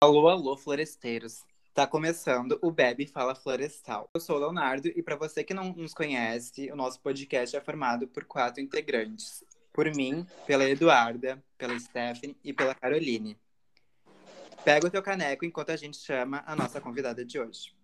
Alô, alô, floresteiros. Tá começando o Bebe Fala Florestal. Eu sou o Leonardo e para você que não nos conhece, o nosso podcast é formado por quatro integrantes. Por mim, pela Eduarda, pela Stephanie e pela Caroline. Pega o teu caneco enquanto a gente chama a nossa convidada de hoje.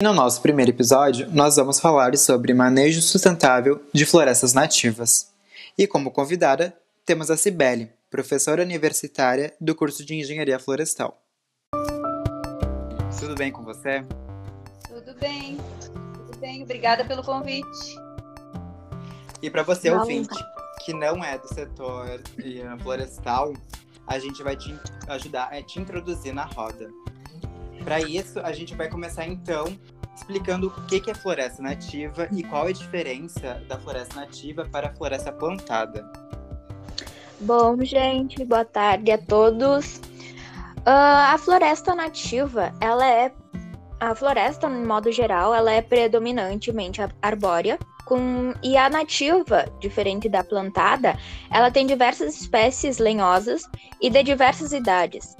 No nosso primeiro episódio, nós vamos falar sobre manejo sustentável de florestas nativas. E como convidada, temos a Cibele, professora universitária do curso de Engenharia Florestal. Tudo bem com você? Tudo bem, tudo bem. Obrigada pelo convite. E para você, ouvinte, que não é do setor florestal, a gente vai te ajudar a te introduzir na roda. Para isso, a gente vai começar então explicando o que é floresta nativa e qual é a diferença da floresta nativa para a floresta plantada. Bom, gente, boa tarde a todos. Uh, a floresta nativa, ela é a floresta, no modo geral, ela é predominantemente arbórea, com... e a nativa, diferente da plantada, ela tem diversas espécies lenhosas e de diversas idades.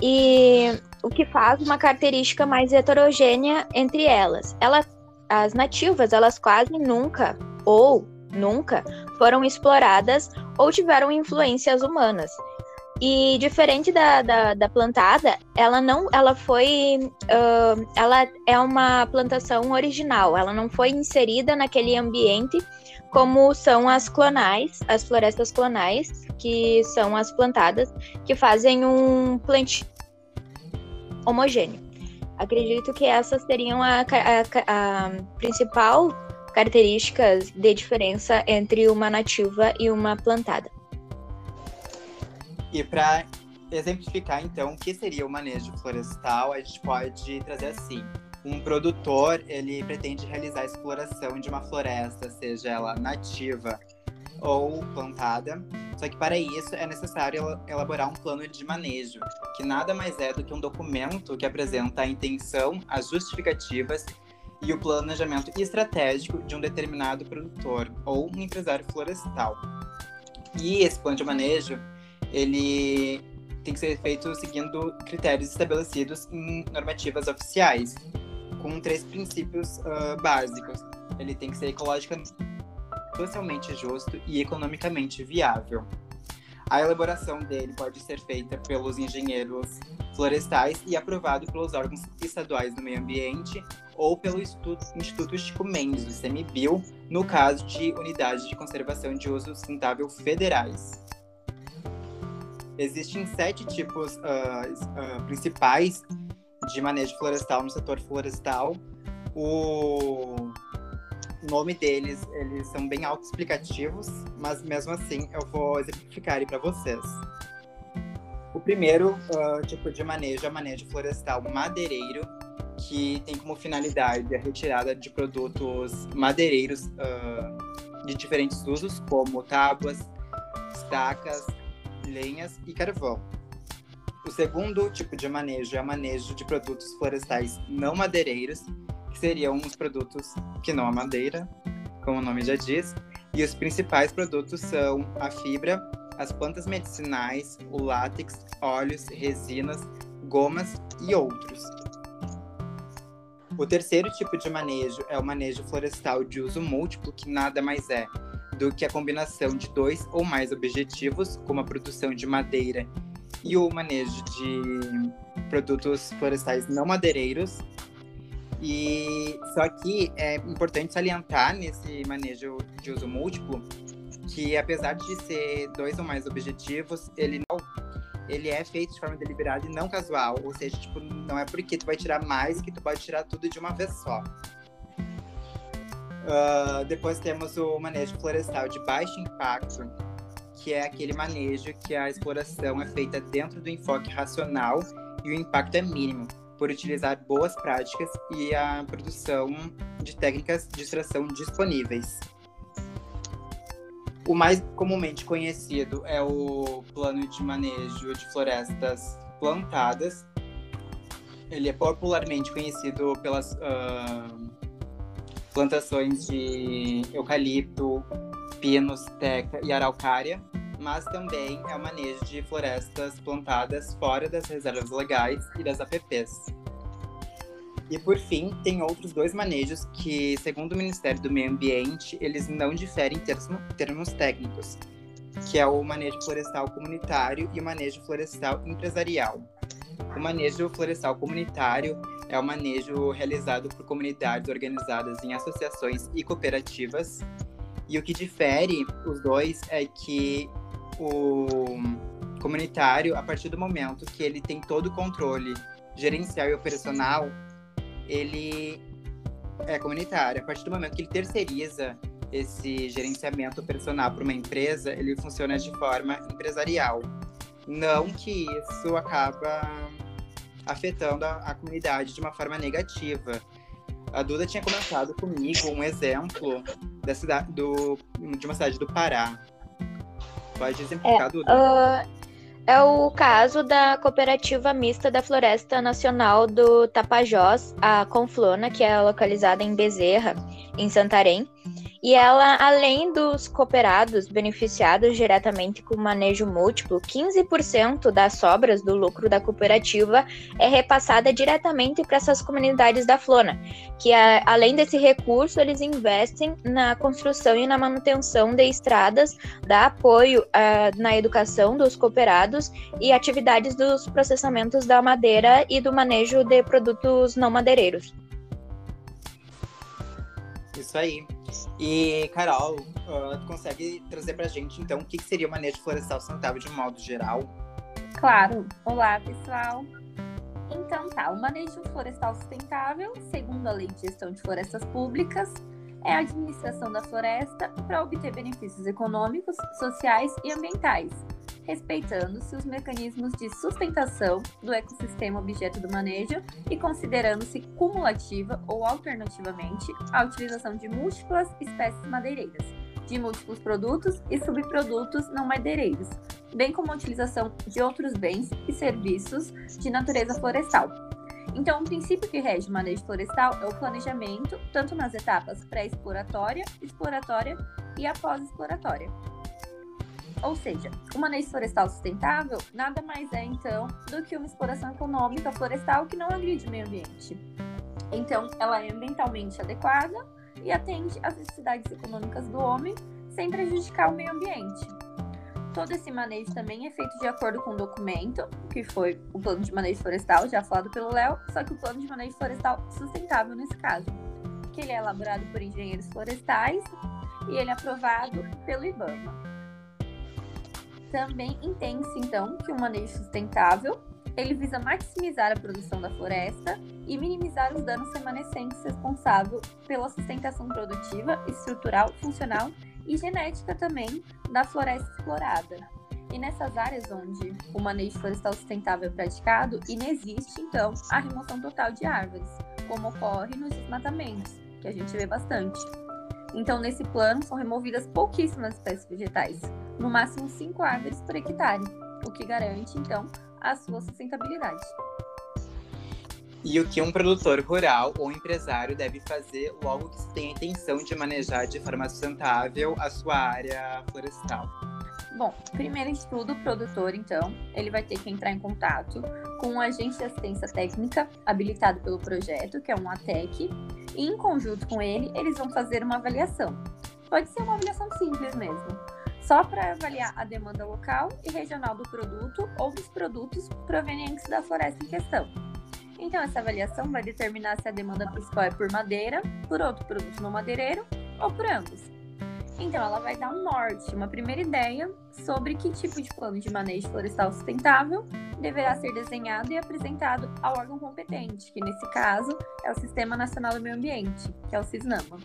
E o que faz uma característica mais heterogênea entre elas. Ela, as nativas, elas quase nunca ou nunca foram exploradas ou tiveram influências humanas. E diferente da, da, da, plantada, ela não, ela foi, uh, ela é uma plantação original. Ela não foi inserida naquele ambiente como são as clonais, as florestas clonais, que são as plantadas, que fazem um plantio homogêneo. Acredito que essas seriam a, a, a principal características de diferença entre uma nativa e uma plantada. E para exemplificar, então, o que seria o manejo florestal, a gente pode trazer assim. Um produtor, ele pretende realizar a exploração de uma floresta, seja ela nativa ou plantada. Só que para isso é necessário elaborar um plano de manejo, que nada mais é do que um documento que apresenta a intenção, as justificativas e o planejamento estratégico de um determinado produtor ou um empresário florestal. E esse plano de manejo ele tem que ser feito seguindo critérios estabelecidos em normativas oficiais, com três princípios uh, básicos. Ele tem que ser ecologicamente, socialmente justo e economicamente viável. A elaboração dele pode ser feita pelos engenheiros florestais e aprovado pelos órgãos estaduais do meio ambiente ou pelo Instituto, Chico Mendes, do CMBio, no caso de unidades de conservação de uso sustentável federais. Existem sete tipos uh, uh, principais de manejo florestal no setor florestal. O nome deles, eles são bem autoexplicativos, mas mesmo assim eu vou exemplificar para vocês. O primeiro uh, tipo de manejo é manejo florestal madeireiro, que tem como finalidade a retirada de produtos madeireiros de diferentes usos, como tábuas, estacas, lenhas e carvão. O segundo tipo de manejo é o manejo de produtos florestais não madeireiros, que seriam os produtos que não a madeira, como o nome já diz, e os principais produtos são a fibra, as plantas medicinais, o látex, óleos, resinas, gomas e outros. O terceiro tipo de manejo é o manejo florestal de uso múltiplo, que nada mais é do que a combinação de dois ou mais objetivos, como a produção de madeira e o manejo de produtos florestais não madeireiros. E só que é importante salientar nesse manejo de uso múltiplo que apesar de ser dois ou mais objetivos, ele não ele é feito de forma deliberada e não casual, ou seja, tipo, não é porque tu vai tirar mais que tu pode tirar tudo de uma vez só. Uh, depois temos o manejo florestal de baixo impacto, que é aquele manejo que a exploração é feita dentro do enfoque racional e o impacto é mínimo, por utilizar boas práticas e a produção de técnicas de extração disponíveis. O mais comumente conhecido é o Plano de Manejo de Florestas Plantadas. Ele é popularmente conhecido pelas uh, plantações de eucalipto, pinos, teca e araucária, mas também é o manejo de florestas plantadas fora das reservas legais e das APPs. E por fim, tem outros dois manejos que, segundo o Ministério do Meio Ambiente, eles não diferem em termos técnicos, que é o manejo florestal comunitário e o manejo florestal empresarial. O manejo florestal comunitário é o manejo realizado por comunidades organizadas em associações e cooperativas. E o que difere os dois é que o comunitário, a partir do momento que ele tem todo o controle gerencial e operacional, ele é comunitário. A partir do momento que ele terceiriza esse gerenciamento operacional para uma empresa, ele funciona de forma empresarial. Não que isso acaba afetando a, a comunidade de uma forma negativa. A Duda tinha comentado comigo um exemplo da cidade, do, de uma cidade do Pará. Pode exemplificar, é, Duda? Uh, é o caso da Cooperativa Mista da Floresta Nacional do Tapajós, a Conflona, que é localizada em Bezerra, em Santarém. E ela, além dos cooperados beneficiados diretamente com manejo múltiplo, 15% das sobras do lucro da cooperativa é repassada diretamente para essas comunidades da Flona, que além desse recurso, eles investem na construção e na manutenção de estradas, dá apoio uh, na educação dos cooperados e atividades dos processamentos da madeira e do manejo de produtos não madeireiros. Isso aí. E, Carol, uh, consegue trazer pra gente, então, o que, que seria o manejo florestal sustentável de um modo geral? Claro. Olá, pessoal. Então tá, o manejo florestal sustentável, segundo a Lei de Gestão de Florestas Públicas, é a administração da floresta para obter benefícios econômicos, sociais e ambientais, respeitando-se os mecanismos de sustentação do ecossistema objeto do manejo e considerando-se cumulativa ou alternativamente a utilização de múltiplas espécies madeireiras, de múltiplos produtos e subprodutos não madeireiros, bem como a utilização de outros bens e serviços de natureza florestal. Então, o princípio que rege o manejo florestal é o planejamento, tanto nas etapas pré-exploratória, exploratória e após-exploratória. Ou seja, o manejo florestal sustentável nada mais é, então, do que uma exploração econômica florestal que não agride o meio ambiente. Então, ela é ambientalmente adequada e atende às necessidades econômicas do homem sem prejudicar o meio ambiente. Todo esse manejo também é feito de acordo com o documento, que foi o plano de manejo florestal, já falado pelo Léo, só que o plano de manejo florestal sustentável nesse caso, que ele é elaborado por engenheiros florestais e ele é aprovado pelo IBAMA. Também entende-se, então, que o manejo sustentável ele visa maximizar a produção da floresta e minimizar os danos remanescentes responsáveis pela sustentação produtiva, estrutural, funcional e genética também da floresta explorada. E nessas áreas onde o manejo florestal sustentável é praticado, inexiste, então, a remoção total de árvores, como ocorre nos desmatamentos, que a gente vê bastante. Então, nesse plano, são removidas pouquíssimas espécies vegetais, no máximo 5 árvores por hectare, o que garante, então, a sua sustentabilidade. E o que um produtor rural ou empresário deve fazer logo que se tem a intenção de manejar de forma sustentável a sua área florestal? Bom, primeiro de tudo, o produtor, então, ele vai ter que entrar em contato com um agente de assistência técnica habilitado pelo projeto, que é um ATEC, e em conjunto com ele, eles vão fazer uma avaliação. Pode ser uma avaliação simples mesmo, só para avaliar a demanda local e regional do produto ou dos produtos provenientes da floresta em questão. Então, essa avaliação vai determinar se a demanda principal é por madeira, por outro produto não madeireiro ou por ambos. Então, ela vai dar um norte, uma primeira ideia sobre que tipo de plano de manejo florestal sustentável deverá ser desenhado e apresentado ao órgão competente, que nesse caso é o Sistema Nacional do Meio Ambiente, que é o CISNAMA.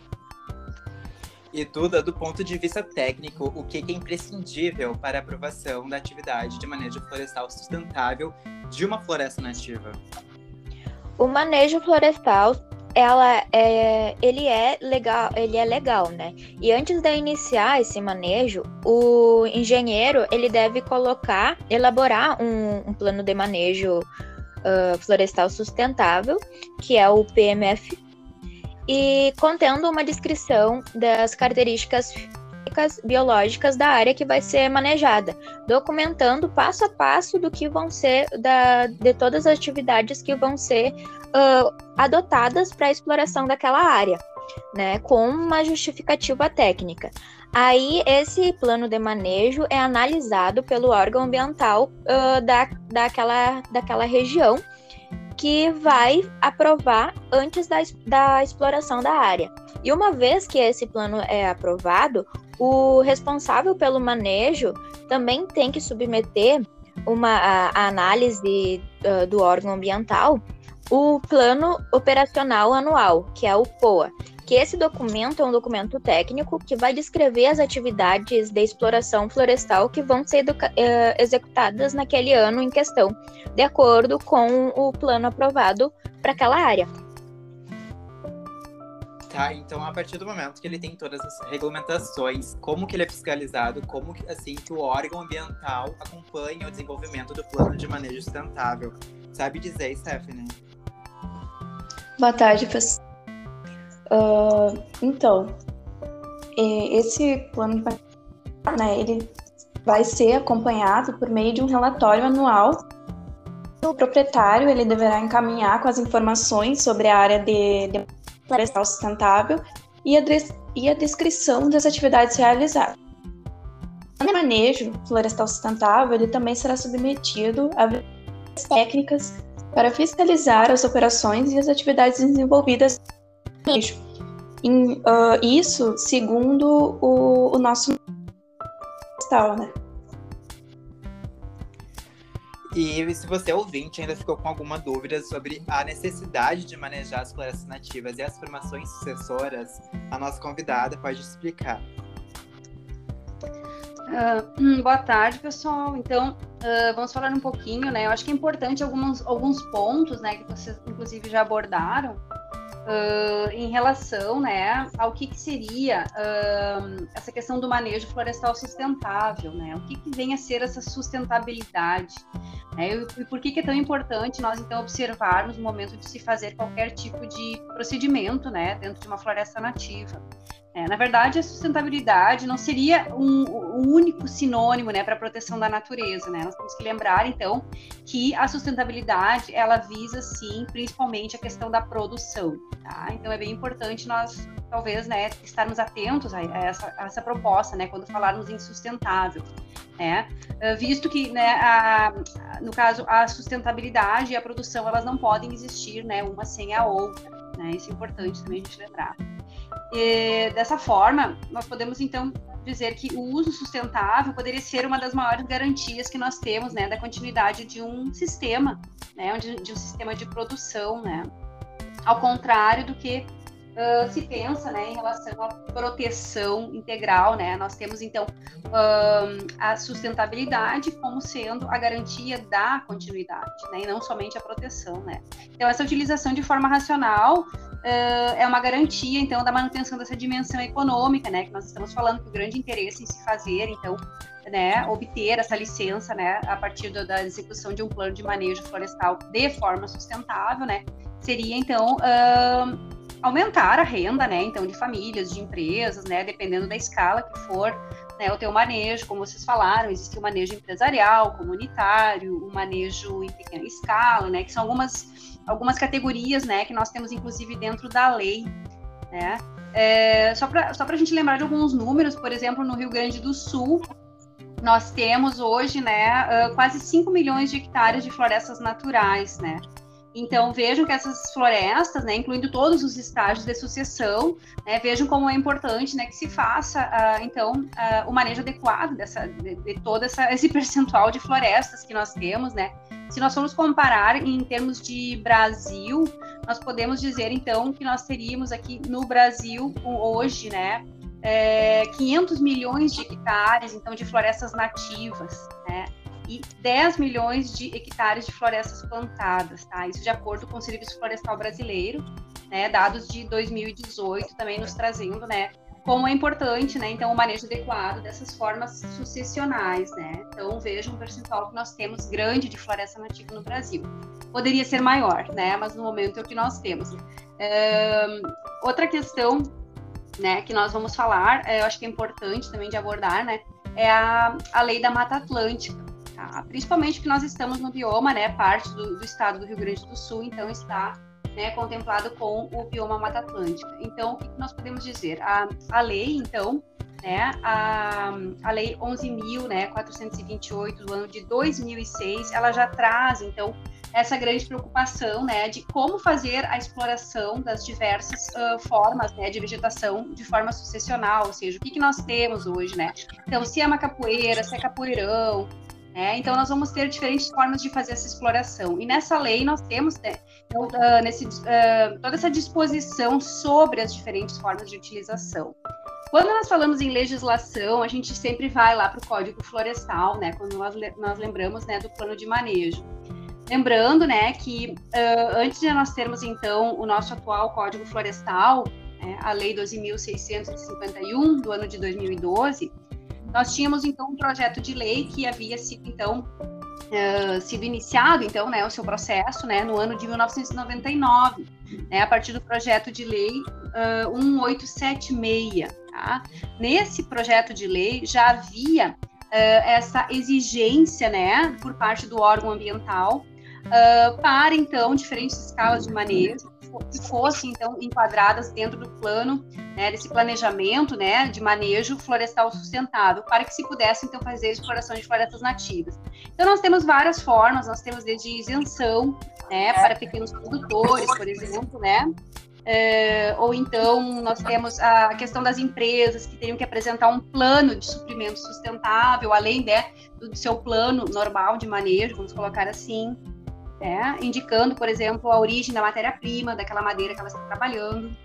E Duda, do ponto de vista técnico, o que é imprescindível para a aprovação da atividade de manejo florestal sustentável de uma floresta nativa? O manejo florestal ela é, ele é legal, ele é legal, né? E antes de iniciar esse manejo, o engenheiro ele deve colocar, elaborar um, um plano de manejo uh, florestal sustentável, que é o PMF, e contendo uma descrição das características biológicas da área que vai ser manejada, documentando passo a passo do que vão ser da, de todas as atividades que vão ser uh, adotadas para a exploração daquela área, né, com uma justificativa técnica. Aí esse plano de manejo é analisado pelo órgão ambiental uh, da, daquela, daquela região que vai aprovar antes da, da exploração da área. E uma vez que esse plano é aprovado, o responsável pelo manejo também tem que submeter uma a, a análise uh, do órgão ambiental o Plano Operacional Anual, que é o POA, que esse documento é um documento técnico que vai descrever as atividades de exploração florestal que vão ser uh, executadas naquele ano em questão, de acordo com o plano aprovado para aquela área. Tá, então a partir do momento que ele tem todas as regulamentações, como que ele é fiscalizado, como que, assim que o órgão ambiental acompanha o desenvolvimento do plano de manejo sustentável. Sabe dizer, Stephanie? Boa tarde, pessoal. Uh, então, esse plano né, ele vai ser acompanhado por meio de um relatório anual. O proprietário ele deverá encaminhar com as informações sobre a área de, de florestal sustentável e a, e a descrição das atividades realizadas. O manejo florestal sustentável ele também será submetido a técnicas para fiscalizar as operações e as atividades desenvolvidas. Em, uh, isso segundo o, o nosso né? E se você ouvinte ainda ficou com alguma dúvida sobre a necessidade de manejar as florestas nativas e as formações sucessoras, a nossa convidada pode explicar. Uh, boa tarde, pessoal. Então, uh, vamos falar um pouquinho, né? Eu acho que é importante alguns, alguns pontos, né, que vocês inclusive já abordaram, uh, em relação né, ao que, que seria uh, essa questão do manejo florestal sustentável, né? O que, que vem a ser essa sustentabilidade? Né? E, e por que, que é tão importante nós, então, observarmos no momento de se fazer qualquer tipo de procedimento né, dentro de uma floresta nativa? É, na verdade, a sustentabilidade não seria um, um único sinônimo né, para a proteção da natureza. Né? Nós temos que lembrar, então, que a sustentabilidade ela visa, sim, principalmente a questão da produção. Tá? Então, é bem importante nós, talvez, né, estarmos atentos a essa, a essa proposta, né, quando falarmos em sustentável. Né? Ah, visto que, né, a, no caso, a sustentabilidade e a produção elas não podem existir né, uma sem a outra. Né? Isso é importante também a gente lembrar. E, dessa forma, nós podemos então dizer que o uso sustentável poderia ser uma das maiores garantias que nós temos, né, da continuidade de um sistema, né, de, de um sistema de produção, né, ao contrário do que uh, se pensa, né, em relação à proteção integral, né, nós temos então uh, a sustentabilidade como sendo a garantia da continuidade, né, e não somente a proteção, né. Então essa utilização de forma racional uh, é uma garantia, então, da manutenção dessa dimensão econômica, né, que nós estamos falando que o grande interesse em se fazer, então, né, obter essa licença, né, a partir do, da execução de um plano de manejo florestal de forma sustentável, né, seria, então, uh, aumentar a renda, né, então, de famílias, de empresas, né, dependendo da escala que for, né, o teu manejo, como vocês falaram, existe o manejo empresarial, comunitário, o manejo em pequena escala, né, que são algumas algumas categorias, né, que nós temos inclusive dentro da lei, né. É, só para só a gente lembrar de alguns números, por exemplo, no Rio Grande do Sul, nós temos hoje, né, quase 5 milhões de hectares de florestas naturais, né. Então vejam que essas florestas, né, incluindo todos os estágios de sucessão, né, vejam como é importante, né, que se faça uh, então uh, o manejo adequado dessa, de, de todo essa, esse percentual de florestas que nós temos, né, se nós formos comparar em termos de Brasil, nós podemos dizer então que nós teríamos aqui no Brasil hoje, né, é, 500 milhões de hectares então de florestas nativas? E 10 milhões de hectares de florestas plantadas, tá? Isso de acordo com o Serviço Florestal Brasileiro, né? Dados de 2018 também nos trazendo, né? Como é importante, né? Então, o manejo adequado dessas formas sucessionais, né? Então, vejam um percentual que nós temos grande de floresta nativa no Brasil. Poderia ser maior, né? Mas no momento é o que nós temos. outra questão né, que nós vamos falar, é, eu acho que é importante também de abordar, né, é a, a lei da Mata Atlântica, tá? principalmente que nós estamos no bioma, né, parte do, do estado do Rio Grande do Sul, então está né, contemplado com o bioma Mata Atlântica. Então, o que nós podemos dizer? A, a lei, então, né, a, a lei 11.428 né, do ano de 2006, ela já traz, então, essa grande preocupação, né, de como fazer a exploração das diversas uh, formas, né, de vegetação de forma sucessional, ou seja, o que, que nós temos hoje, né? Então, se é uma capoeira, se é capoeirão, né? Então, nós vamos ter diferentes formas de fazer essa exploração. E nessa lei nós temos né, então, uh, nesse, uh, toda essa disposição sobre as diferentes formas de utilização. Quando nós falamos em legislação, a gente sempre vai lá para o Código Florestal, né? Quando nós, nós lembramos né, do plano de manejo. Lembrando, né, que uh, antes de nós termos então o nosso atual Código Florestal, né, a Lei 12.651 do ano de 2012, nós tínhamos então um projeto de lei que havia sido então uh, sido iniciado então, né, o seu processo, né, no ano de 1999, né, a partir do projeto de lei uh, 1876. Tá? Nesse projeto de lei já havia essa exigência, né, por parte do órgão ambiental uh, para, então, diferentes escalas de manejo que fossem, então, enquadradas dentro do plano, né, desse planejamento, né, de manejo florestal sustentável, para que se pudesse, então, fazer exploração de florestas nativas. Então, nós temos várias formas, nós temos desde isenção, né, para pequenos produtores, por exemplo, né, é, ou então nós temos a questão das empresas que teriam que apresentar um plano de suprimento sustentável, além né, do seu plano normal de manejo, vamos colocar assim né? indicando, por exemplo, a origem da matéria-prima, daquela madeira que ela está trabalhando.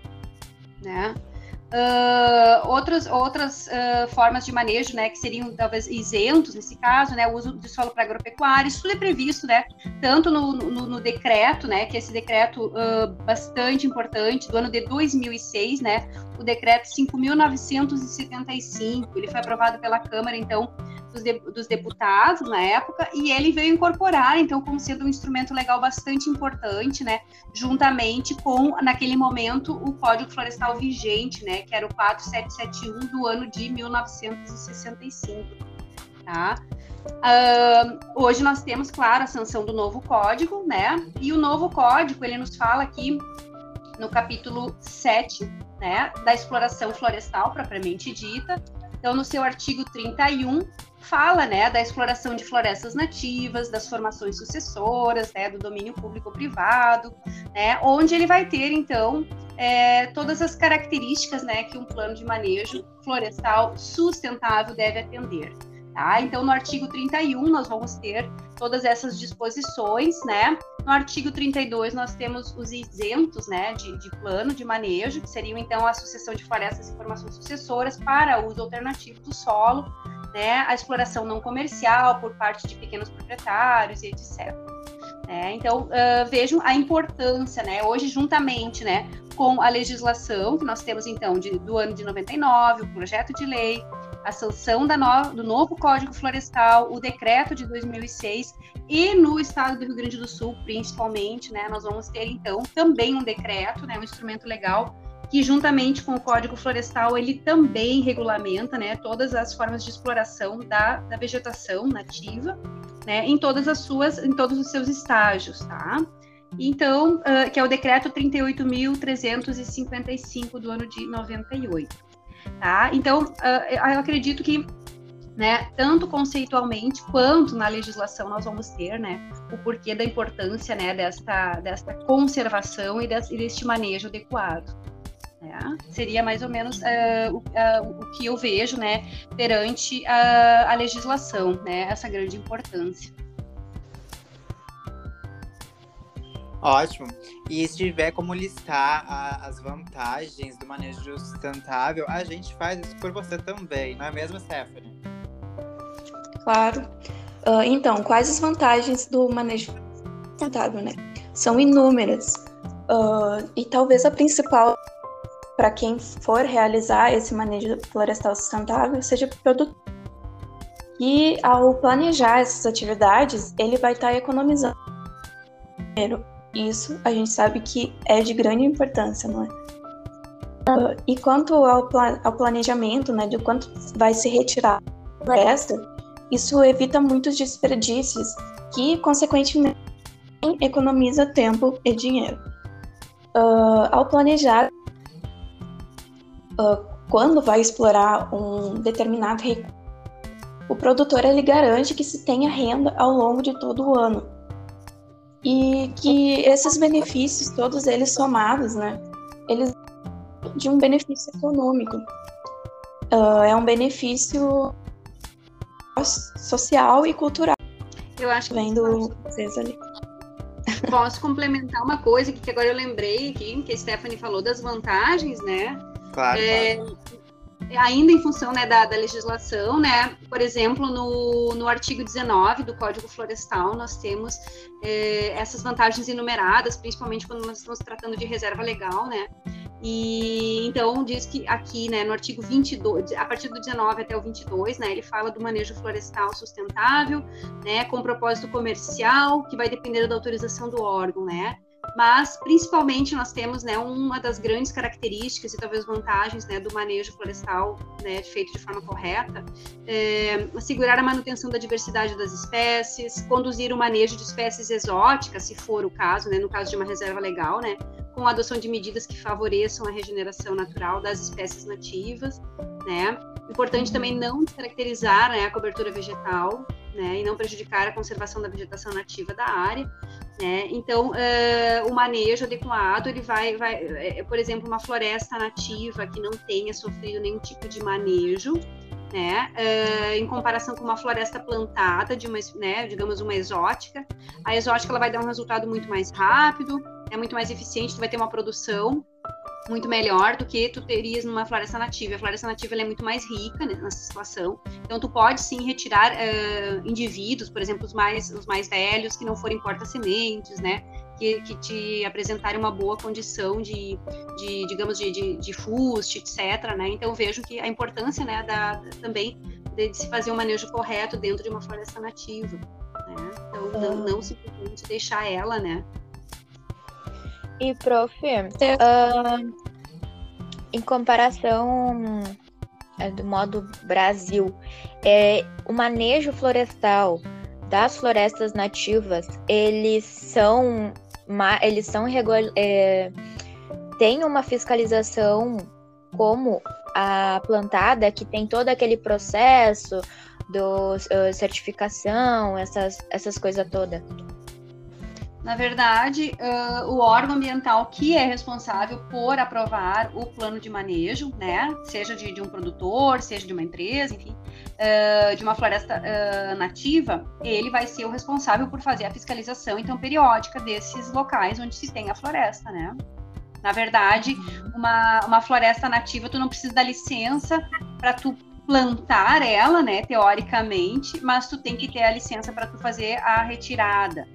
Né? Uh, outras uh, formas de manejo, né, que seriam talvez isentos nesse caso, né, o uso de solo para agropecuária, isso tudo é previsto, né, tanto no, no, no decreto, né, que é esse decreto uh, bastante importante do ano de 2006, né, o decreto 5.975, ele foi aprovado pela Câmara, então, dos, de, dos, deputados na época, e ele veio incorporar, então, como sendo um instrumento legal bastante importante, né, juntamente com, naquele momento, o Código Florestal vigente, né, que era o 4771 do ano de 1965, tá? Uh, hoje nós temos, claro, a sanção do novo código, né, e o novo código, ele nos fala aqui no capítulo 7, né, da exploração florestal propriamente dita, então, no seu artigo 31, fala né, da exploração de florestas nativas, das formações sucessoras, né, do domínio público-privado, né, onde ele vai ter, então, é, todas as características né, que um plano de manejo florestal sustentável deve atender. Tá? Então, no artigo 31, nós vamos ter todas essas disposições, né? No artigo 32, nós temos os isentos, né, de, de plano de manejo, que seriam, então, a sucessão de florestas e formações sucessoras para uso alternativo do solo, né, a exploração não comercial por parte de pequenos proprietários e etc. É, então, uh, vejam a importância, né, hoje juntamente, né, com a legislação que nós temos, então, de, do ano de 99, o projeto de lei, a sanção no, do novo Código Florestal, o decreto de 2006 e no estado do Rio Grande do Sul, principalmente, né, nós vamos ter, então, também um decreto, né, um instrumento legal que juntamente com o Código Florestal ele também regulamenta, né, todas as formas de exploração da, da vegetação nativa, né, em todas as suas, em todos os seus estágios, tá? Então, uh, que é o decreto 38.355 do ano de 98, tá? Então, uh, eu acredito que né, tanto conceitualmente quanto na legislação nós vamos ter, né, o porquê da importância, né, desta, desta conservação e, deste manejo adequado. Né? Seria mais ou menos uh, o, uh, o, que eu vejo né, perante a, a legislação, né, essa grande importância. Ótimo. E se tiver como listar a, as vantagens do manejo sustentável, a gente faz isso por você também, não é mesmo, Stephanie? Claro. Uh, então, quais as vantagens do manejo sustentável, né? São inúmeras. Uh, e talvez a principal para quem for realizar esse manejo florestal sustentável seja produtor. E ao planejar essas atividades, ele vai estar tá economizando dinheiro. Isso a gente sabe que é de grande importância, não é? Uh, e quanto ao, pla ao planejamento, né, de quanto vai se retirar da floresta, isso evita muitos desperdícios que, consequentemente, economiza tempo e dinheiro. Uh, ao planejar uh, quando vai explorar um determinado recurso, o produtor ele garante que se tenha renda ao longo de todo o ano e que esses benefícios, todos eles somados, né, eles de um benefício econômico. Uh, é um benefício social e cultural. Eu acho que vendo vocês ali. Posso complementar uma coisa que agora eu lembrei aqui, que a Stephanie falou das vantagens, né? Claro. É, claro. Ainda em função né, da, da, legislação, né? Por exemplo, no, no artigo 19 do Código Florestal, nós temos é, essas vantagens enumeradas, principalmente quando nós estamos tratando de reserva legal, né? E então diz que aqui, né, no artigo 22, a partir do 19 até o 22, né, ele fala do manejo florestal sustentável, né, com propósito comercial, que vai depender da autorização do órgão, né? Mas principalmente nós temos, né, uma das grandes características e talvez vantagens, né, do manejo florestal, né, feito de forma correta, é assegurar a manutenção da diversidade das espécies, conduzir o manejo de espécies exóticas, se for o caso, né, no caso de uma reserva legal, né, com a adoção de medidas que favoreçam a regeneração natural das espécies nativas, né? Importante também não descaracterizar né, a cobertura vegetal, né, e não prejudicar a conservação da vegetação nativa da área, né? Então, uh, o manejo adequado, ele vai, vai é, por exemplo, uma floresta nativa que não tenha sofrido nenhum tipo de manejo, né? Uh, em comparação com uma floresta plantada, de uma, né, digamos, uma exótica. A exótica ela vai dar um resultado muito mais rápido, é muito mais eficiente, tu vai ter uma produção muito melhor do que tu terias numa floresta nativa. A floresta nativa é muito mais rica né, nessa situação. Então tu pode sim retirar uh, indivíduos, por exemplo, os mais os mais velhos que não forem porta-sementes, né? Que, que te apresentarem uma boa condição de, de digamos, de, de, de fuste, etc. Né? Então vejo que a importância, né, da, também de, de se fazer um manejo correto dentro de uma floresta nativa. Né? Então não, não simplesmente deixar ela, né? E, prof, uh, em comparação é, do modo Brasil, é, o manejo florestal das florestas nativas, eles são, eles são é, tem uma fiscalização como a plantada que tem todo aquele processo do uh, certificação, essas, essas coisas todas. Na verdade, uh, o órgão ambiental que é responsável por aprovar o plano de manejo, né, seja de, de um produtor, seja de uma empresa, enfim, uh, de uma floresta uh, nativa, ele vai ser o responsável por fazer a fiscalização, então, periódica desses locais onde se tem a floresta, né. Na verdade, uma, uma floresta nativa, tu não precisa da licença para tu plantar ela, né, teoricamente, mas tu tem que ter a licença para tu fazer a retirada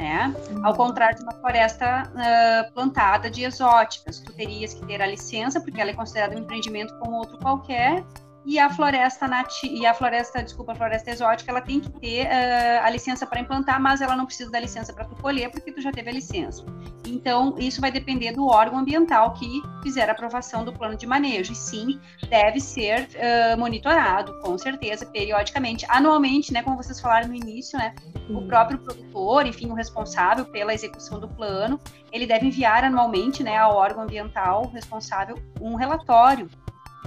né? Ao contrário de uma floresta uh, plantada de exóticas, tu terias que ter a licença, porque ela é considerada um empreendimento como outro qualquer, e a floresta nati e a floresta, desculpa, a floresta exótica, ela tem que ter uh, a licença para implantar, mas ela não precisa da licença para tu colher, porque tu já teve a licença. Então, isso vai depender do órgão ambiental que fizer a aprovação do plano de manejo. E sim, deve ser uh, monitorado, com certeza, periodicamente, anualmente, né, como vocês falaram no início, né, o próprio produtor, enfim, o responsável pela execução do plano, ele deve enviar anualmente, né, ao órgão ambiental responsável um relatório,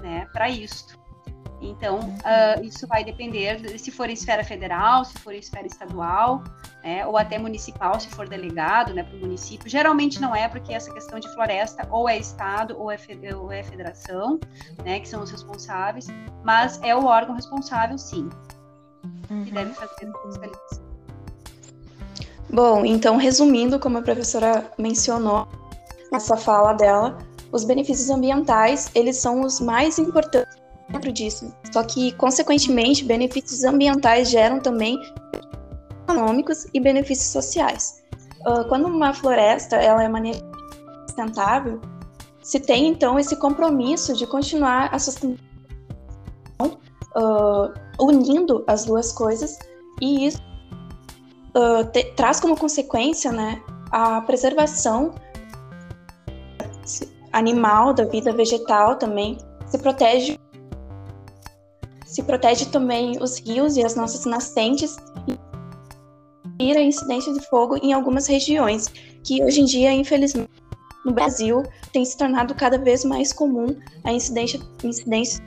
né, para isso. Então, uh, isso vai depender de, se for em esfera federal, se for em esfera estadual, né, ou até municipal, se for delegado né, para o município. Geralmente não é, porque essa questão de floresta ou é Estado ou é, ou é federação, né, que são os responsáveis, mas é o órgão responsável, sim, uhum. que deve fazer a fiscalização. Bom, então, resumindo, como a professora mencionou nessa fala dela, os benefícios ambientais, eles são os mais importantes dentro disso. Só que, consequentemente, benefícios ambientais geram também econômicos e benefícios sociais. Uh, quando uma floresta ela é maneira sustentável, se tem então esse compromisso de continuar a sustentação, uh, unindo as duas coisas, e isso uh, te, traz como consequência né, a preservação animal, da vida vegetal também, se protege se protege também os rios e as nossas nascentes e a incidência de fogo em algumas regiões, que hoje em dia, infelizmente, no Brasil, tem se tornado cada vez mais comum a incidência, incidência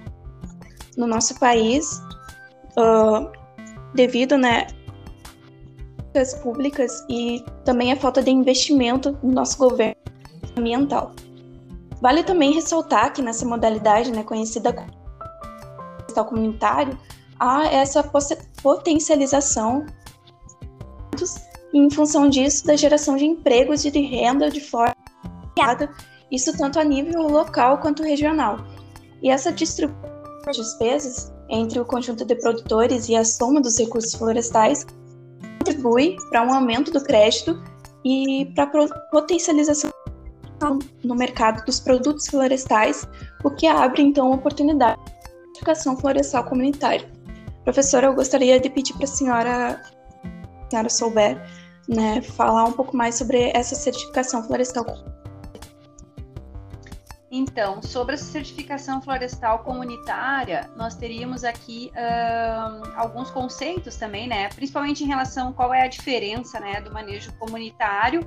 no nosso país, uh, devido né, às públicas e também a falta de investimento no nosso governo ambiental. Vale também ressaltar que nessa modalidade, né, conhecida como comunitário, há essa potencialização em função disso, da geração de empregos e de renda de forma isso tanto a nível local quanto regional. E essa distribuição de despesas entre o conjunto de produtores e a soma dos recursos florestais contribui para um aumento do crédito e para a potencialização no mercado dos produtos florestais, o que abre então oportunidade de educação florestal comunitária. Professora, eu gostaria de pedir para a senhora, a senhora souber, né, falar um pouco mais sobre essa certificação florestal. Então, sobre a certificação florestal comunitária, nós teríamos aqui uh, alguns conceitos também, né? Principalmente em relação qual é a diferença, né, do manejo comunitário,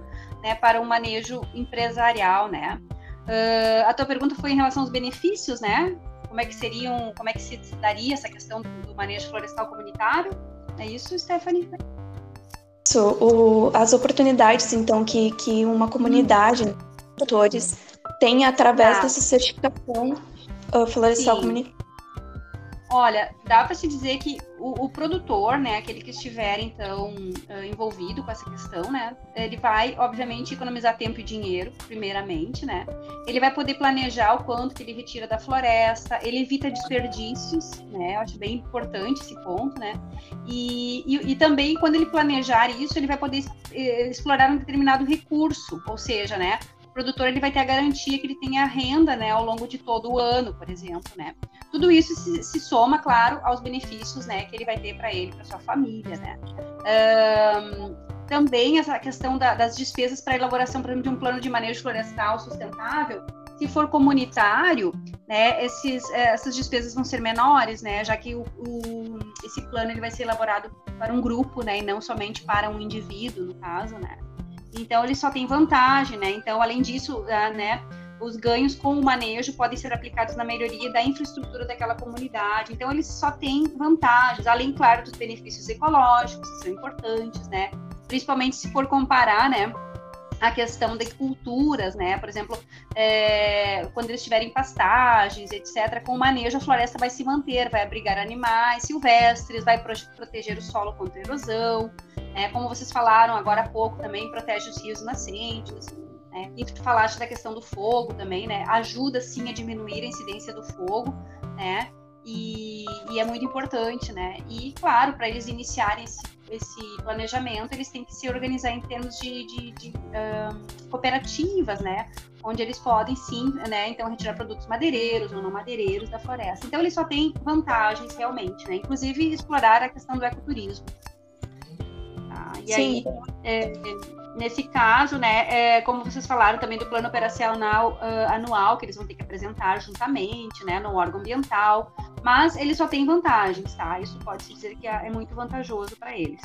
né, para o manejo empresarial, né? Uh, a tua pergunta foi em relação aos benefícios, né? Como é que seriam, como é que se daria essa questão do, do manejo florestal comunitário? É isso, Stephanie? Isso, o, as oportunidades, então, que, que uma comunidade, hum. produtores tem através tá. dessa certificação uh, florestal comunitária. Olha, dá para se dizer que o, o, produtor, né, aquele que estiver então uh, envolvido com essa questão, né, ele vai, obviamente, economizar tempo e dinheiro, primeiramente, né. Ele vai poder planejar o quanto que ele retira da floresta, ele evita desperdícios, né. Eu acho bem importante esse ponto, né. E, e, e também quando ele planejar isso, ele vai poder eh, explorar um determinado recurso, ou seja, né, produtor ele vai ter a garantia que ele tenha renda né, ao longo de todo o ano, por exemplo. Né? Tudo isso se, se soma, claro, aos benefícios né, que ele vai ter para ele, para sua família. Né? Um, também essa questão da, das despesas para elaboração por exemplo, de um plano de manejo florestal sustentável, se for comunitário, né, esses, essas despesas vão ser menores, né, já que o, o, esse plano ele vai ser elaborado para um grupo, né, e não somente para um indivíduo, no caso, né. Então ele só tem vantagem, né? Então, além disso, uh, né, os ganhos com o manejo podem ser aplicados na melhoria da infraestrutura daquela comunidade. Então, eles só têm vantagens, além, claro, dos benefícios ecológicos, que são importantes, né? Principalmente se for comparar, né? a questão de culturas, né? Por exemplo, é, quando eles tiverem pastagens, etc., com o manejo, a floresta vai se manter, vai abrigar animais silvestres, vai proteger o solo contra erosão, né? Como vocês falaram agora há pouco também, protege os rios nascentes. Né? E tu falaste da questão do fogo também, né? Ajuda sim a diminuir a incidência do fogo, né? E, e é muito importante, né? E claro, para eles iniciarem esse, esse, planejamento, eles têm que se organizar em termos de, de, de um, cooperativas, né? Onde eles podem sim, né? Então retirar produtos madeireiros ou não madeireiros da floresta. Então eles só têm vantagens realmente, né? Inclusive explorar a questão do ecoturismo. E Sim. aí, é, nesse caso, né, é, como vocês falaram também do plano operacional uh, anual, que eles vão ter que apresentar juntamente, né, no órgão ambiental, mas ele só tem vantagens, tá? Isso pode-se dizer que é, é muito vantajoso para eles.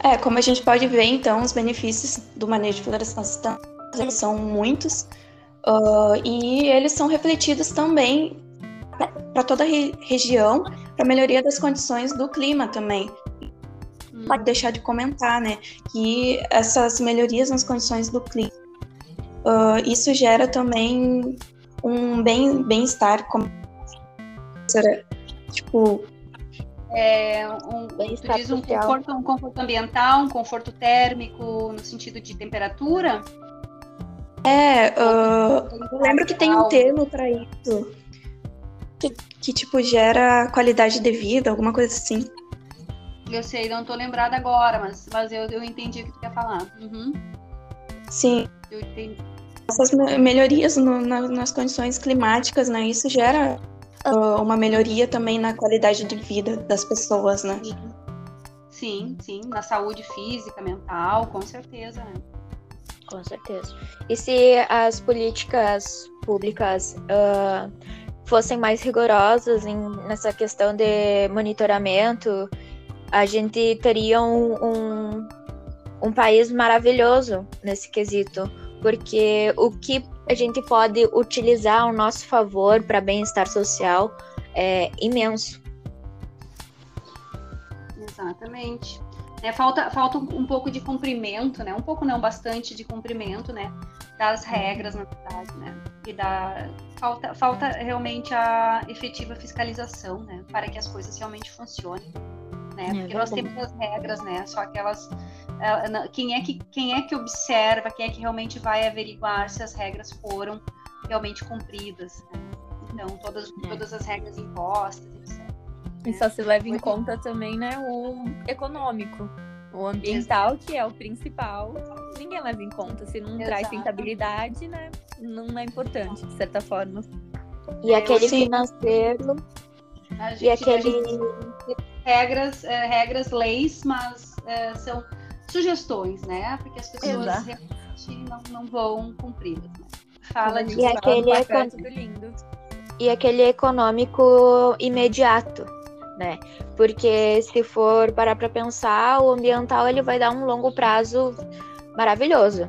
É, como a gente pode ver, então, os benefícios do manejo de florestal eles são muitos, uh, e eles são refletidos também para toda a re região, para melhoria das condições do clima também pode deixar de comentar, né, que essas melhorias nas condições do clima, uh, isso gera também um bem bem-estar, como tipo é, um, tu diz um conforto, um conforto ambiental, um conforto térmico no sentido de temperatura? É, uh, eu lembro que tem um termo para isso que, que tipo gera qualidade de vida, alguma coisa assim. Eu sei, não tô lembrada agora, mas, mas eu, eu entendi o que tu quer falar. Uhum. Sim. Eu entendi. Essas melhorias no, na, nas condições climáticas, né? Isso gera uh, uma melhoria também na qualidade de vida das pessoas, né? Sim, sim, na saúde física, mental, com certeza, né? Com certeza. E se as políticas públicas uh, fossem mais rigorosas em, nessa questão de monitoramento, a gente teria um, um, um país maravilhoso nesse quesito, porque o que a gente pode utilizar ao nosso favor para bem-estar social é imenso. Exatamente. É, falta falta um pouco de cumprimento, né? Um pouco não, bastante de cumprimento, né? Das regras, na verdade, né? E da falta falta realmente a efetiva fiscalização, né? Para que as coisas realmente funcionem, né? É Porque nós temos as regras, né? Só que elas quem é que quem é que observa, quem é que realmente vai averiguar se as regras foram realmente cumpridas, né? Então todas é. todas as regras impostas, etc. E só se leva em conta também, né, o econômico. O ambiental, que é o principal, ninguém leva em conta. Se não Exato. traz rentabilidade, né? Não é importante, de certa forma. E aquele Sim. financeiro. e aquele. Regras, é, regras, leis, mas é, são sugestões, né? Porque as pessoas Exato. realmente não, não vão cumpri-las. Né? Fala de e aquele, econ... e aquele econômico imediato né? Porque se for parar para pensar, o ambiental ele vai dar um longo prazo maravilhoso.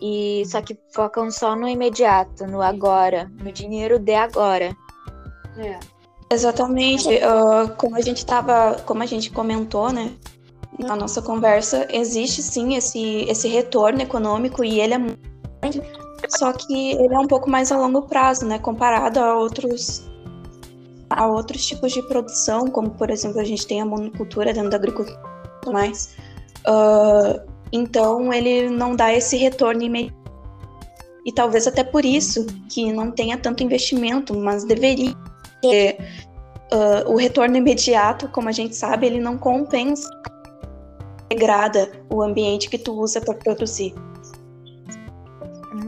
E só que focam só no imediato, no agora, no dinheiro de agora. É. Exatamente, uh, como a gente tava, como a gente comentou, né? Na nossa conversa, existe sim esse, esse retorno econômico e ele é muito só que ele é um pouco mais a longo prazo, né? Comparado a outros a outros tipos de produção, como por exemplo a gente tem a monocultura dentro da agricultura e mais. Uh, então ele não dá esse retorno imediato. E talvez até por isso que não tenha tanto investimento, mas deveria ter uh, o retorno imediato, como a gente sabe, ele não compensa, degrada o ambiente que tu usa para produzir.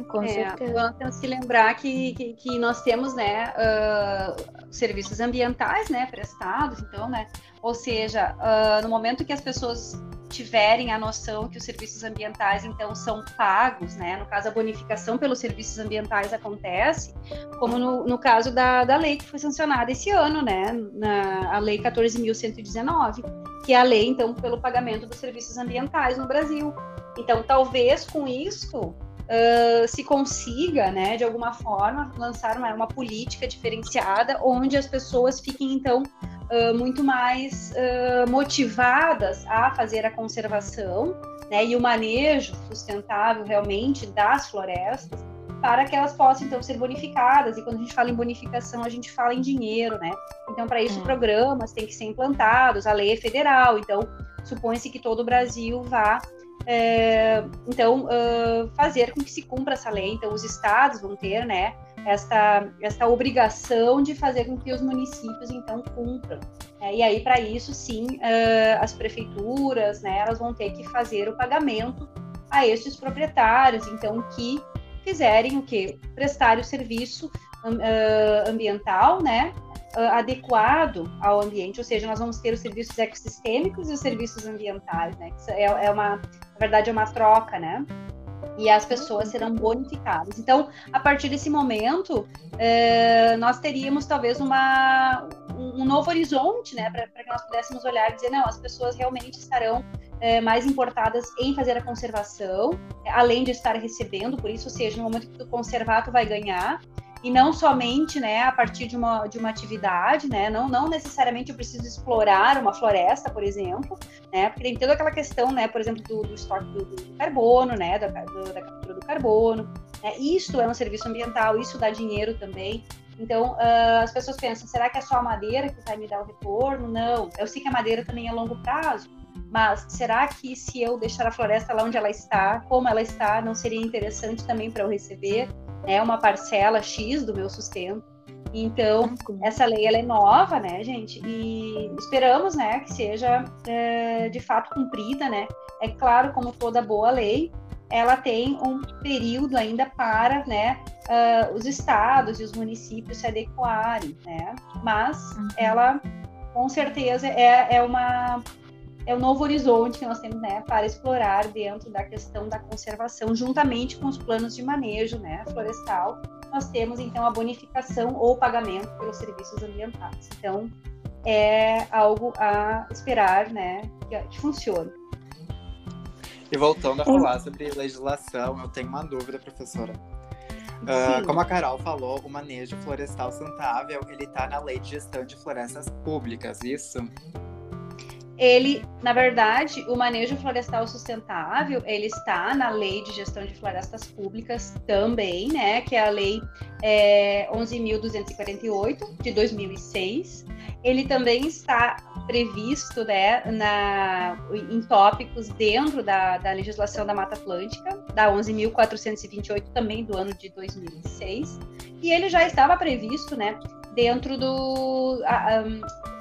Com é, certeza. Temos que lembrar que, que, que nós temos, né, uh, serviços ambientais, né, prestados, então, né, ou seja, uh, no momento que as pessoas tiverem a noção que os serviços ambientais então são pagos, né? No caso a bonificação pelos serviços ambientais acontece, como no, no caso da, da lei que foi sancionada esse ano, né? Na a lei 14.119, que é a lei então pelo pagamento dos serviços ambientais no Brasil. Então talvez com isso uh, se consiga, né, de alguma forma, lançar uma, uma política diferenciada onde as pessoas fiquem, então, uh, muito mais uh, motivadas a fazer a conservação né, e o manejo sustentável realmente das florestas para que elas possam então ser bonificadas. E quando a gente fala em bonificação, a gente fala em dinheiro, né? Então, para isso, é. programas têm que ser implantados, a lei é federal, então supõe-se que todo o Brasil vá é, então, uh, fazer com que se cumpra essa lei. Então, os estados vão ter, né, esta, esta obrigação de fazer com que os municípios, então, cumpram. É, e aí, para isso, sim, uh, as prefeituras, né, elas vão ter que fazer o pagamento a estes proprietários, então, que fizerem o quê? Prestar o serviço uh, ambiental, né, adequado ao ambiente, ou seja, nós vamos ter os serviços ecossistêmicos e os serviços ambientais, né? É, é uma, na verdade, é uma troca, né? E as pessoas serão bonificadas. Então, a partir desse momento, eh, nós teríamos talvez uma, um novo horizonte, né, para que nós pudéssemos olhar e dizer, não, as pessoas realmente estarão eh, mais importadas em fazer a conservação, além de estar recebendo por isso, ou seja, no momento que tu conservar, tu vai ganhar e não somente né, a partir de uma, de uma atividade, né, não, não necessariamente eu preciso explorar uma floresta, por exemplo, né, porque tem toda aquela questão, né, por exemplo, do, do estoque do, do, carbono, né, da, do, da captura do carbono, né, isso é um serviço ambiental, isso dá dinheiro também, então, uh, as pessoas pensam, será que é só a madeira que vai me dar o retorno? Não, eu sei que a madeira também é a longo prazo, mas será que se eu deixar a floresta lá onde ela está, como ela está, não seria interessante também para eu receber? Né, uma parcela X do meu sustento. Então, essa lei ela é nova, né, gente? E esperamos, né, que seja é, de fato cumprida, né? É claro, como toda boa lei, ela tem um período ainda para, né, uh, os estados e os municípios se adequarem, né? Mas uhum. ela, com certeza, é, é uma é um novo horizonte que nós temos né, para explorar dentro da questão da conservação, juntamente com os planos de manejo né, florestal. Nós temos, então, a bonificação ou pagamento pelos serviços ambientais. Então, é algo a esperar né, que, que funcione. E voltando a falar sobre legislação, eu tenho uma dúvida, professora. Uh, como a Carol falou, o manejo florestal sustentável, ele está na Lei de Gestão de Florestas Públicas, isso? Ele, na verdade, o manejo florestal sustentável, ele está na Lei de Gestão de Florestas Públicas também, né, que é a Lei é, 11.248 de 2006. Ele também está previsto, né, na, em tópicos dentro da, da legislação da Mata Atlântica, da 11.428 também do ano de 2006. E ele já estava previsto, né, dentro do,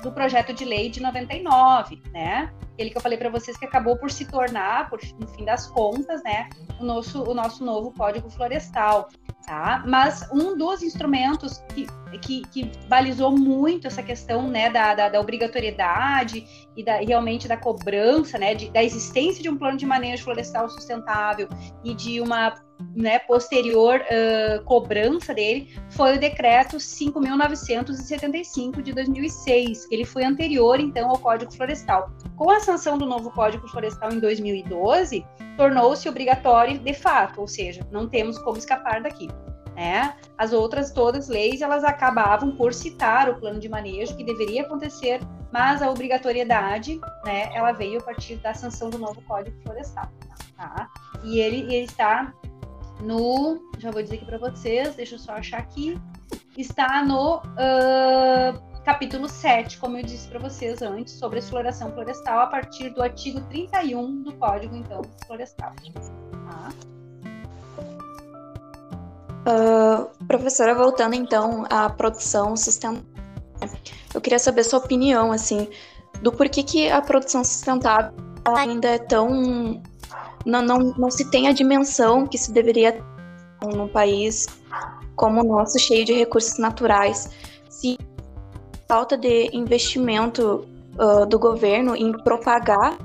do projeto de lei de 99, né? Ele que eu falei para vocês que acabou por se tornar, por, no fim das contas, né, o nosso, o nosso novo Código Florestal. Tá? Mas um dos instrumentos que, que, que balizou muito essa questão né, da, da, da obrigatoriedade e da, realmente da cobrança, né, de, da existência de um plano de manejo florestal sustentável e de uma né, posterior uh, cobrança dele foi o decreto 5.975 de 2006, que ele foi anterior então ao Código Florestal. Com a sanção do novo Código Florestal em 2012, tornou-se obrigatório de fato, ou seja, não temos como escapar daqui. Né? As outras todas leis elas acabavam por citar o plano de manejo que deveria acontecer, mas a obrigatoriedade, né, ela veio a partir da sanção do novo Código Florestal. Tá? E ele, ele está no, já vou dizer aqui para vocês, deixa eu só achar aqui, está no uh, capítulo 7, como eu disse para vocês antes, sobre exploração florestal, a partir do artigo 31 do Código, então, Florestal. Tá? Uh, professora, voltando então à produção sustentável, eu queria saber sua opinião, assim, do porquê que a produção sustentável ainda é tão não, não, não se tem a dimensão que se deveria ter num país como o nosso, cheio de recursos naturais. Se falta de investimento uh, do governo em propagar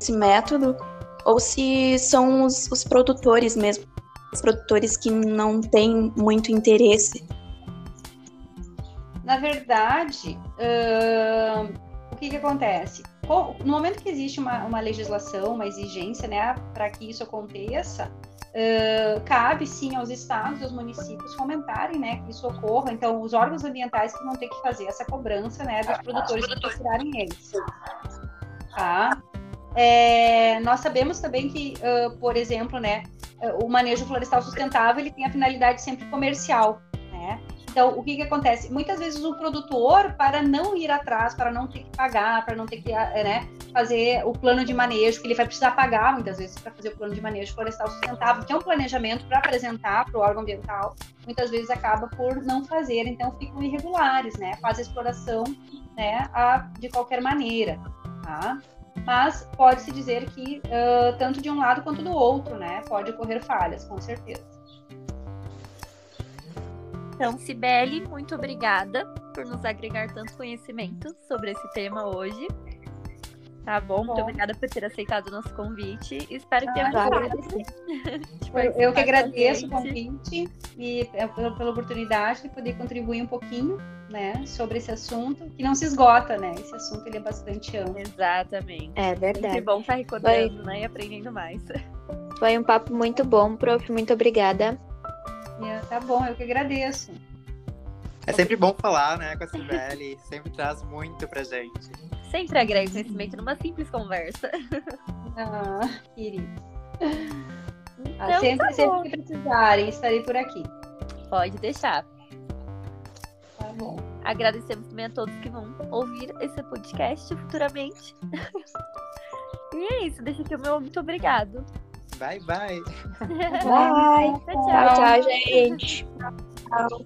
esse método, ou se são os, os produtores mesmo, os produtores que não têm muito interesse. Na verdade, uh, que, que acontece? no momento que existe uma, uma legislação, uma exigência, né, para que isso aconteça, uh, cabe sim aos estados e aos municípios fomentarem, né, que isso ocorra. Então, os órgãos ambientais que vão ter que fazer essa cobrança, né, dos produtores que tirarem eles. Tá? É, nós sabemos também que, uh, por exemplo, né, o manejo florestal sustentável ele tem a finalidade sempre comercial? Então, o que, que acontece? Muitas vezes o produtor, para não ir atrás, para não ter que pagar, para não ter que né, fazer o plano de manejo, que ele vai precisar pagar muitas vezes para fazer o plano de manejo florestal sustentável, que é um planejamento para apresentar para o órgão ambiental, muitas vezes acaba por não fazer, então ficam irregulares, né? Faz a exploração né, a, de qualquer maneira. Tá? Mas pode-se dizer que uh, tanto de um lado quanto do outro, né? Pode ocorrer falhas, com certeza. Então, Cibele, muito obrigada por nos agregar tanto conhecimento sobre esse tema hoje. Tá bom? bom. Muito obrigada por ter aceitado o nosso convite. Espero que tenha ah, eu, eu que agradeço o convite e é, pela, pela, oportunidade de poder contribuir um pouquinho né, sobre esse assunto, que não se esgota, né? Esse assunto ele é bastante amplo. Exatamente. É verdade. É bom estar recordando, Foi... né? E aprendendo mais. Foi um papo muito bom, prof. Muito obrigada. Tá bom, eu que agradeço. É sempre bom falar, né, com a Cibele, sempre traz muito pra gente. Sempre agrega conhecimento numa simples conversa. Ah, querido. Então, ah, sempre, tá sempre que precisarem, estarei por aqui. Pode deixar. Tá bom. Agradecemos também a todos que vão ouvir esse podcast futuramente. e é isso, deixa aqui o meu muito obrigado. Bye, bye. Bye. tchau, tchau, tchau gente. Tchau.